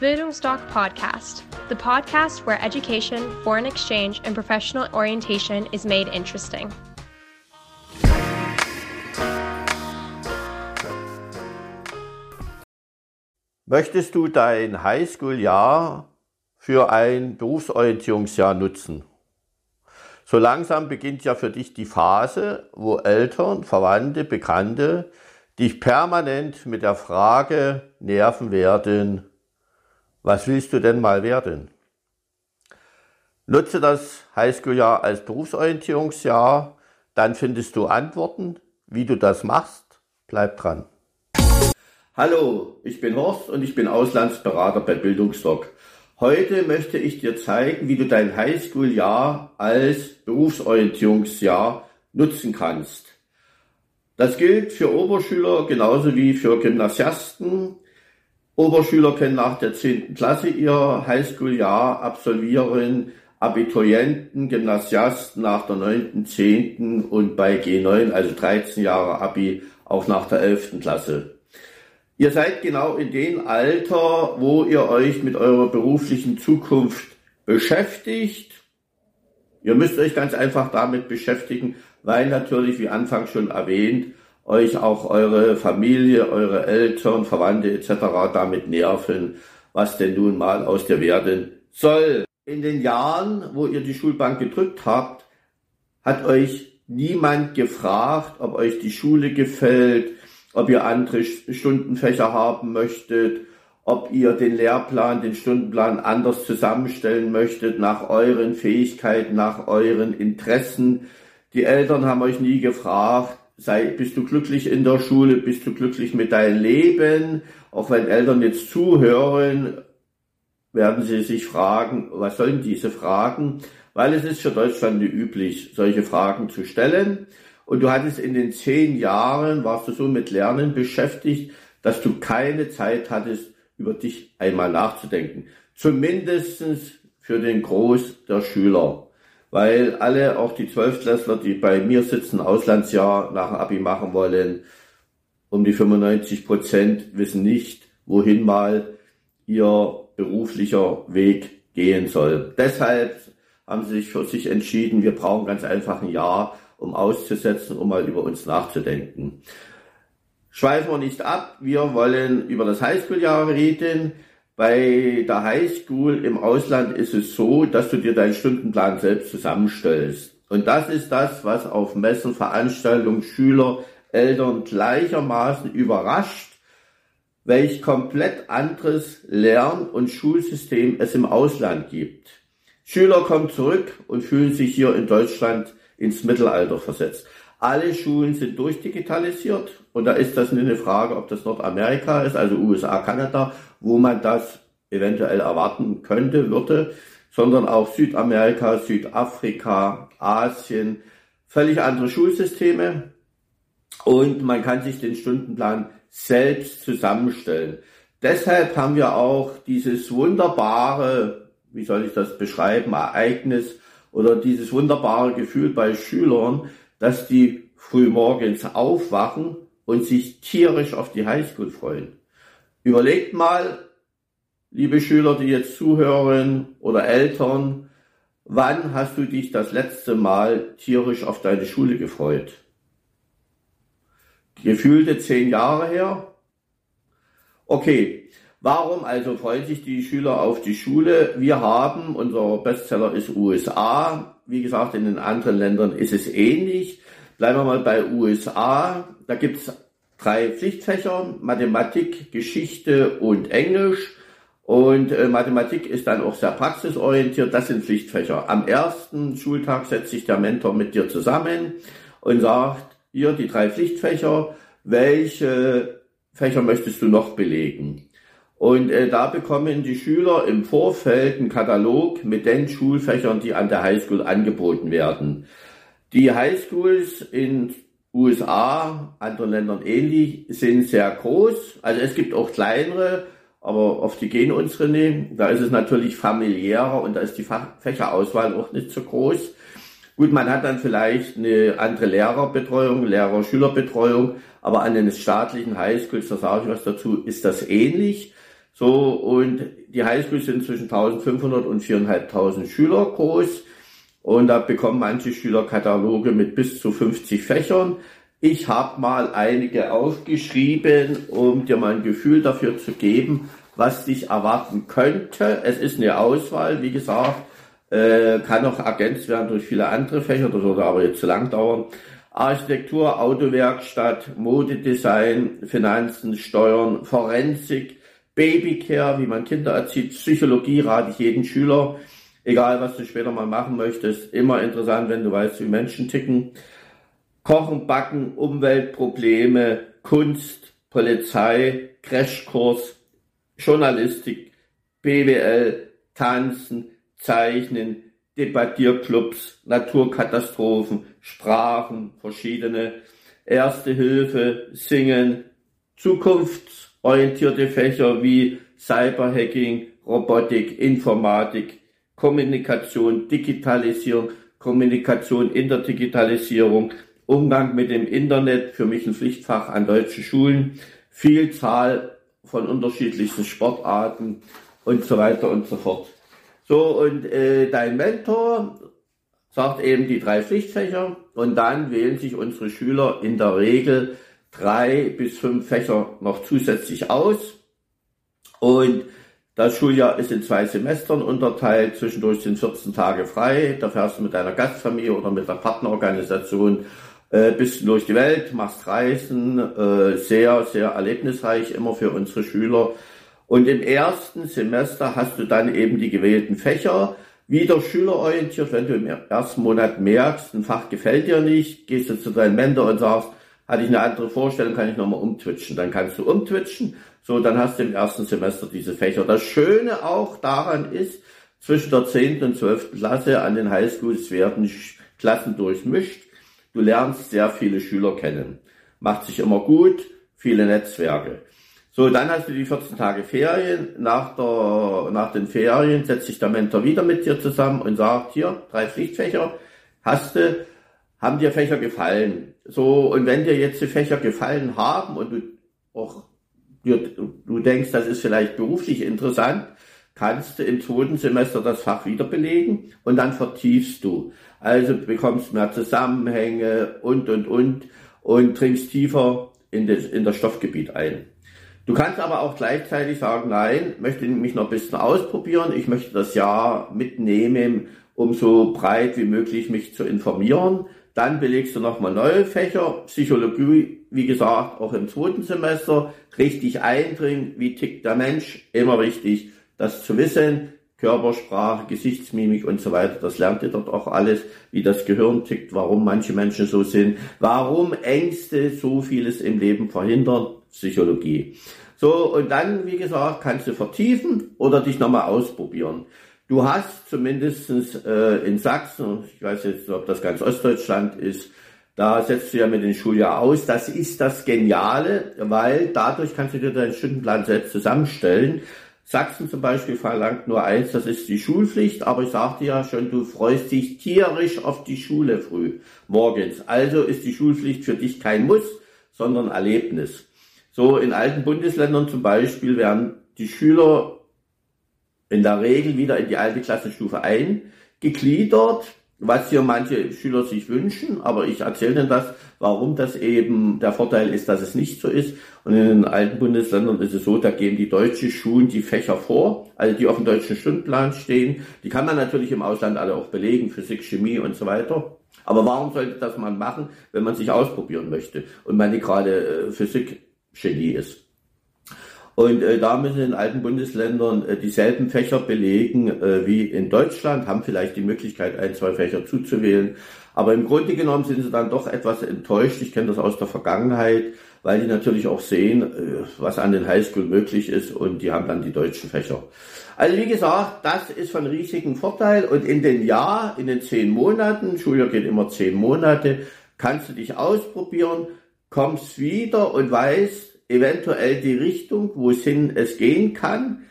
Bildungsdoc Podcast, the podcast where education, foreign exchange, and professional orientation is made interesting. Möchtest du dein Highschool-Jahr für ein Berufsorientierungsjahr nutzen? So langsam beginnt ja für dich die Phase, wo Eltern, Verwandte, Bekannte dich permanent mit der Frage nerven werden, was willst du denn mal werden? Nutze das Highschool-Jahr als Berufsorientierungsjahr, dann findest du Antworten, wie du das machst. Bleib dran. Hallo, ich bin Horst und ich bin Auslandsberater bei Bildungsdoc. Heute möchte ich dir zeigen, wie du dein Highschool-Jahr als Berufsorientierungsjahr nutzen kannst. Das gilt für Oberschüler genauso wie für Gymnasiasten. Oberschüler können nach der 10. Klasse ihr Highschool-Jahr absolvieren, Abiturienten, Gymnasiasten nach der 9., 10. und bei G9, also 13 Jahre Abi, auch nach der 11. Klasse. Ihr seid genau in dem Alter, wo ihr euch mit eurer beruflichen Zukunft beschäftigt. Ihr müsst euch ganz einfach damit beschäftigen, weil natürlich, wie anfangs schon erwähnt, euch auch eure Familie, eure Eltern, Verwandte etc. damit nerven, was denn nun mal aus dir werden soll. In den Jahren, wo ihr die Schulbank gedrückt habt, hat euch niemand gefragt, ob euch die Schule gefällt, ob ihr andere Stundenfächer haben möchtet, ob ihr den Lehrplan, den Stundenplan anders zusammenstellen möchtet, nach euren Fähigkeiten, nach euren Interessen. Die Eltern haben euch nie gefragt, sei, bist du glücklich in der Schule, bist du glücklich mit deinem Leben? Auch wenn Eltern jetzt zuhören, werden sie sich fragen, was sollen diese Fragen? Weil es ist für Deutschland üblich, solche Fragen zu stellen. Und du hattest in den zehn Jahren, warst du so mit Lernen beschäftigt, dass du keine Zeit hattest, über dich einmal nachzudenken. Zumindestens für den Groß der Schüler weil alle, auch die Zwölftklässler, die bei mir sitzen, Auslandsjahr nach dem Abi machen wollen, um die 95 Prozent wissen nicht, wohin mal ihr beruflicher Weg gehen soll. Deshalb haben sie sich für sich entschieden, wir brauchen ganz einfach ein Jahr, um auszusetzen, um mal über uns nachzudenken. Schweifen wir nicht ab, wir wollen über das Highschool-Jahr reden. Bei der Highschool im Ausland ist es so, dass du dir deinen Stundenplan selbst zusammenstellst. Und das ist das, was auf Messen, Veranstaltungen Schüler, Eltern gleichermaßen überrascht, welch komplett anderes Lern- und Schulsystem es im Ausland gibt. Schüler kommen zurück und fühlen sich hier in Deutschland ins Mittelalter versetzt. Alle Schulen sind durchdigitalisiert und da ist das nicht eine Frage, ob das Nordamerika ist, also USA, Kanada, wo man das eventuell erwarten könnte, würde, sondern auch Südamerika, Südafrika, Asien, völlig andere Schulsysteme und man kann sich den Stundenplan selbst zusammenstellen. Deshalb haben wir auch dieses wunderbare, wie soll ich das beschreiben, Ereignis oder dieses wunderbare Gefühl bei Schülern, dass die früh morgens aufwachen und sich tierisch auf die Highschool freuen. Überlegt mal, liebe Schüler, die jetzt zuhören oder Eltern, wann hast du dich das letzte Mal tierisch auf deine Schule gefreut? Gefühlte zehn Jahre her? Okay, warum also freuen sich die Schüler auf die Schule? Wir haben, unser Bestseller ist USA, wie gesagt, in den anderen Ländern ist es ähnlich. Bleiben wir mal bei USA. Da gibt's drei Pflichtfächer, Mathematik, Geschichte und Englisch. Und äh, Mathematik ist dann auch sehr praxisorientiert. Das sind Pflichtfächer. Am ersten Schultag setzt sich der Mentor mit dir zusammen und sagt, hier die drei Pflichtfächer, welche Fächer möchtest du noch belegen? Und äh, da bekommen die Schüler im Vorfeld einen Katalog mit den Schulfächern, die an der Highschool angeboten werden. Die Highschools in USA, anderen Ländern ähnlich, sind sehr groß. Also es gibt auch kleinere, aber auf die gehen unsere nicht. Da ist es natürlich familiärer und da ist die Fächerauswahl auch nicht so groß. Gut, man hat dann vielleicht eine andere Lehrerbetreuung, Lehrer-Schülerbetreuung, aber an den staatlichen Highschools, da sage ich was dazu, ist das ähnlich So, und die Highschools sind zwischen 1500 und 4500 Schüler groß. Und da bekommen manche Schüler Kataloge mit bis zu 50 Fächern. Ich habe mal einige aufgeschrieben, um dir mal ein Gefühl dafür zu geben, was dich erwarten könnte. Es ist eine Auswahl, wie gesagt, äh, kann auch ergänzt werden durch viele andere Fächer, das würde aber jetzt zu lang dauern. Architektur, Autowerkstatt, Modedesign, Finanzen, Steuern, Forensik, Babycare, wie man Kinder erzieht, Psychologie rate ich jeden Schüler, egal was du später mal machen möchtest, immer interessant, wenn du weißt, wie Menschen ticken. Kochen, Backen, Umweltprobleme, Kunst, Polizei, Crashkurs, Journalistik, BWL, Tanzen, Zeichnen, Debattierclubs, Naturkatastrophen, Sprachen, verschiedene Erste Hilfe, Singen, zukunftsorientierte Fächer wie Cyberhacking, Robotik, Informatik, Kommunikation, Digitalisierung, Kommunikation in der Digitalisierung, Umgang mit dem Internet, für mich ein Pflichtfach an deutschen Schulen, Vielzahl von unterschiedlichsten Sportarten und so weiter und so fort. So, und äh, dein Mentor sagt eben die drei Pflichtfächer und dann wählen sich unsere Schüler in der Regel drei bis fünf Fächer noch zusätzlich aus. Und das Schuljahr ist in zwei Semestern unterteilt. Zwischendurch sind 14 Tage frei. Da fährst du mit deiner Gastfamilie oder mit der Partnerorganisation äh, bist du durch die Welt, machst Reisen. Äh, sehr, sehr erlebnisreich immer für unsere Schüler. Und im ersten Semester hast du dann eben die gewählten Fächer, wieder schülerorientiert. Wenn du im ersten Monat merkst, ein Fach gefällt dir nicht, gehst du zu deinem Mentor und sagst, hatte ich eine andere Vorstellung, kann ich nochmal umtwitchen. Dann kannst du umtwitchen. So, dann hast du im ersten Semester diese Fächer. Das Schöne auch daran ist, zwischen der 10. und 12. Klasse an den Highschools werden Klassen durchmischt. Du lernst sehr viele Schüler kennen. Macht sich immer gut, viele Netzwerke. So, dann hast du die 14 Tage Ferien. Nach, der, nach den Ferien setzt sich der Mentor wieder mit dir zusammen und sagt, hier, drei Pflichtfächer, hast du, haben dir Fächer gefallen? So, und wenn dir jetzt die Fächer gefallen haben und du auch, du, du denkst, das ist vielleicht beruflich interessant, kannst du im zweiten Semester das Fach wieder belegen und dann vertiefst du. Also bekommst mehr Zusammenhänge und, und, und und dringst tiefer in das, in das Stoffgebiet ein. Du kannst aber auch gleichzeitig sagen, nein, möchte mich noch ein bisschen ausprobieren, ich möchte das Jahr mitnehmen, um so breit wie möglich mich zu informieren. Dann belegst du nochmal neue Fächer, Psychologie, wie gesagt, auch im zweiten Semester, richtig eindringen, wie tickt der Mensch, immer wichtig, das zu wissen, Körpersprache, Gesichtsmimik und so weiter. Das lernt ihr dort auch alles, wie das Gehirn tickt, warum manche Menschen so sind, warum Ängste so vieles im Leben verhindern, Psychologie. So, und dann, wie gesagt, kannst du vertiefen oder dich nochmal ausprobieren. Du hast zumindestens äh, in Sachsen, ich weiß jetzt, ob das ganz Ostdeutschland ist, da setzt du ja mit dem Schuljahr aus. Das ist das Geniale, weil dadurch kannst du dir deinen Stundenplan selbst zusammenstellen. Sachsen zum Beispiel verlangt nur eins, das ist die Schulpflicht, aber ich sagte ja schon, du freust dich tierisch auf die Schule früh morgens. Also ist die Schulpflicht für dich kein Muss, sondern Erlebnis. So in alten Bundesländern zum Beispiel werden die Schüler in der Regel wieder in die alte Klassenstufe eingegliedert was hier manche Schüler sich wünschen, aber ich erzähle Ihnen das, warum das eben der Vorteil ist, dass es nicht so ist. Und in den alten Bundesländern ist es so, da geben die deutschen Schulen die Fächer vor, also die auf dem deutschen Stundenplan stehen. Die kann man natürlich im Ausland alle auch belegen, Physik, Chemie und so weiter. Aber warum sollte das man machen, wenn man sich ausprobieren möchte und man nicht gerade äh, Physik-Genie ist? Und äh, da müssen in alten Bundesländern äh, dieselben Fächer belegen äh, wie in Deutschland, haben vielleicht die Möglichkeit, ein, zwei Fächer zuzuwählen. Aber im Grunde genommen sind sie dann doch etwas enttäuscht. Ich kenne das aus der Vergangenheit, weil die natürlich auch sehen, äh, was an den Highschool möglich ist und die haben dann die deutschen Fächer. Also wie gesagt, das ist von riesigem Vorteil und in den Jahr, in den zehn Monaten, Schuljahr geht immer zehn Monate, kannst du dich ausprobieren, kommst wieder und weißt, eventuell die Richtung, wo es hin es gehen kann.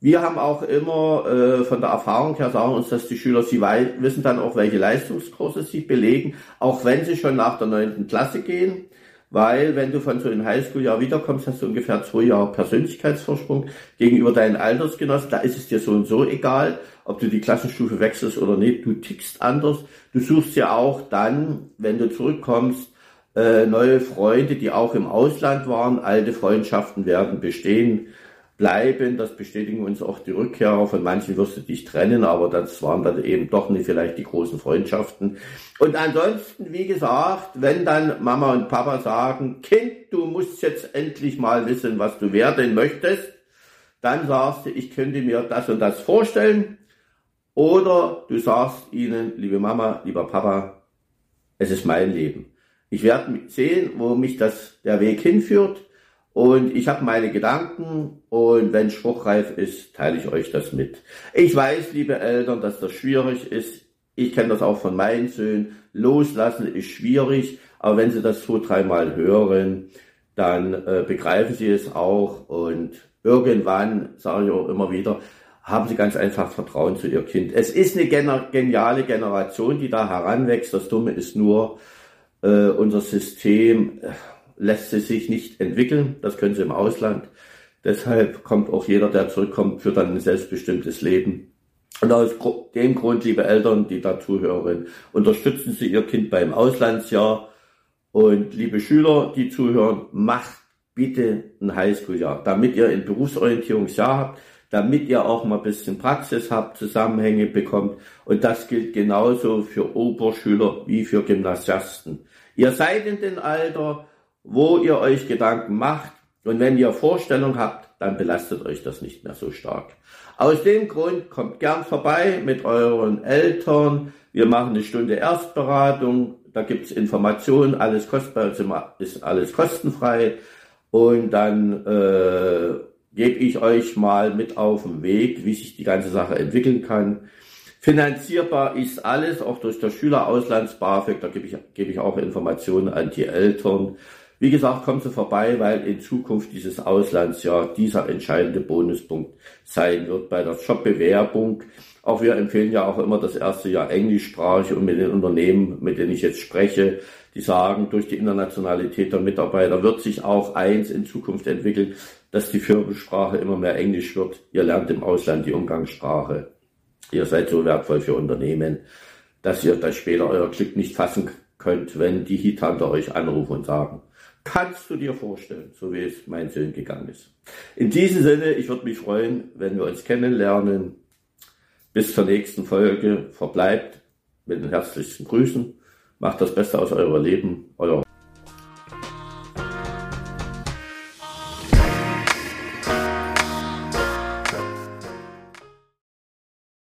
Wir haben auch immer äh, von der Erfahrung her sagen uns, dass die Schüler, sie wissen dann auch, welche Leistungskurse sie belegen, auch wenn sie schon nach der neunten Klasse gehen, weil wenn du von so einem Highschool-Jahr wiederkommst, hast du ungefähr zwei Jahre Persönlichkeitsvorsprung gegenüber deinen Altersgenossen. Da ist es dir so und so egal, ob du die Klassenstufe wechselst oder nicht. Du tickst anders. Du suchst ja auch dann, wenn du zurückkommst, äh, neue Freunde, die auch im Ausland waren. Alte Freundschaften werden bestehen bleiben. Das bestätigen uns auch die Rückkehrer. Von manchen wirst du dich trennen, aber das waren dann eben doch nicht vielleicht die großen Freundschaften. Und ansonsten, wie gesagt, wenn dann Mama und Papa sagen, Kind, du musst jetzt endlich mal wissen, was du werden möchtest, dann sagst du, ich könnte mir das und das vorstellen. Oder du sagst ihnen, liebe Mama, lieber Papa, es ist mein Leben. Ich werde sehen, wo mich das, der Weg hinführt. Und ich habe meine Gedanken und wenn spruchreif ist, teile ich euch das mit. Ich weiß, liebe Eltern, dass das schwierig ist. Ich kenne das auch von meinen Söhnen. Loslassen ist schwierig, aber wenn sie das zwei, dreimal hören, dann äh, begreifen sie es auch und irgendwann, sage ich auch immer wieder, haben sie ganz einfach Vertrauen zu ihr Kind. Es ist eine geniale Generation, die da heranwächst. Das Dumme ist nur, äh, unser System äh, lässt sich nicht entwickeln. Das können sie im Ausland. Deshalb kommt auch jeder, der zurückkommt, für dann ein selbstbestimmtes Leben. Und aus dem Grund, liebe Eltern, die da zuhören, unterstützen Sie Ihr Kind beim Auslandsjahr. Und liebe Schüler, die zuhören, macht bitte ein Highschool-Jahr, damit ihr ein Berufsorientierungsjahr habt, damit ihr auch mal ein bisschen Praxis habt, Zusammenhänge bekommt. Und das gilt genauso für Oberschüler wie für Gymnasiasten. Ihr seid in dem Alter, wo ihr euch Gedanken macht. Und wenn ihr Vorstellung habt, dann belastet euch das nicht mehr so stark. Aus dem Grund kommt gern vorbei mit euren Eltern. Wir machen eine Stunde Erstberatung. Da gibt's Informationen, alles kostbar, ist alles kostenfrei. Und dann äh, gebe ich euch mal mit auf den Weg, wie sich die ganze Sache entwickeln kann. Finanzierbar ist alles, auch durch das Schülerauslands-BAföG. Da gebe ich, gebe ich auch Informationen an die Eltern. Wie gesagt, kommt sie vorbei, weil in Zukunft dieses Auslandsjahr dieser entscheidende Bonuspunkt sein wird bei der Jobbewerbung. Auch wir empfehlen ja auch immer das erste Jahr englischsprachig und mit den Unternehmen, mit denen ich jetzt spreche, die sagen, durch die Internationalität der Mitarbeiter wird sich auch eins in Zukunft entwickeln, dass die Firmensprache immer mehr Englisch wird. Ihr lernt im Ausland die Umgangssprache. Ihr seid so wertvoll für Unternehmen, dass ihr das später euer Glück nicht fassen könnt, wenn die Heathunter euch anrufen und sagen, Kannst du dir vorstellen, so wie es mein Sohn gegangen ist. In diesem Sinne, ich würde mich freuen, wenn wir uns kennenlernen. Bis zur nächsten Folge verbleibt mit den herzlichsten Grüßen. Macht das Beste aus eurem Leben. Euer